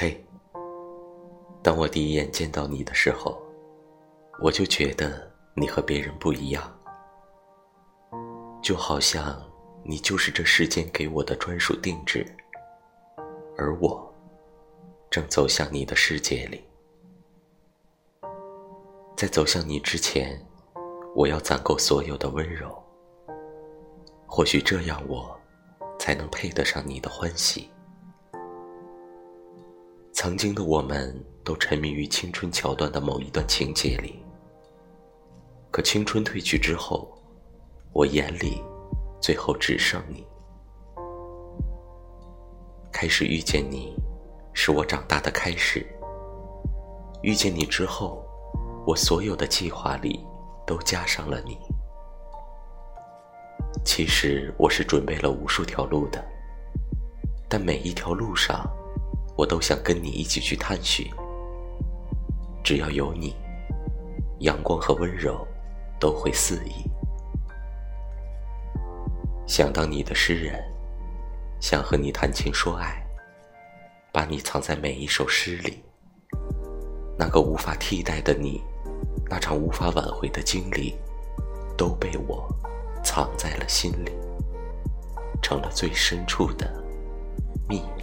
嘿，当我第一眼见到你的时候，我就觉得你和别人不一样，就好像你就是这世间给我的专属定制，而我正走向你的世界里。在走向你之前，我要攒够所有的温柔，或许这样我才能配得上你的欢喜。曾经的我们都沉迷于青春桥段的某一段情节里，可青春褪去之后，我眼里最后只剩你。开始遇见你，是我长大的开始。遇见你之后，我所有的计划里都加上了你。其实我是准备了无数条路的，但每一条路上。我都想跟你一起去探寻，只要有你，阳光和温柔都会肆意。想当你的诗人，想和你谈情说爱，把你藏在每一首诗里。那个无法替代的你，那场无法挽回的经历，都被我藏在了心里，成了最深处的秘密。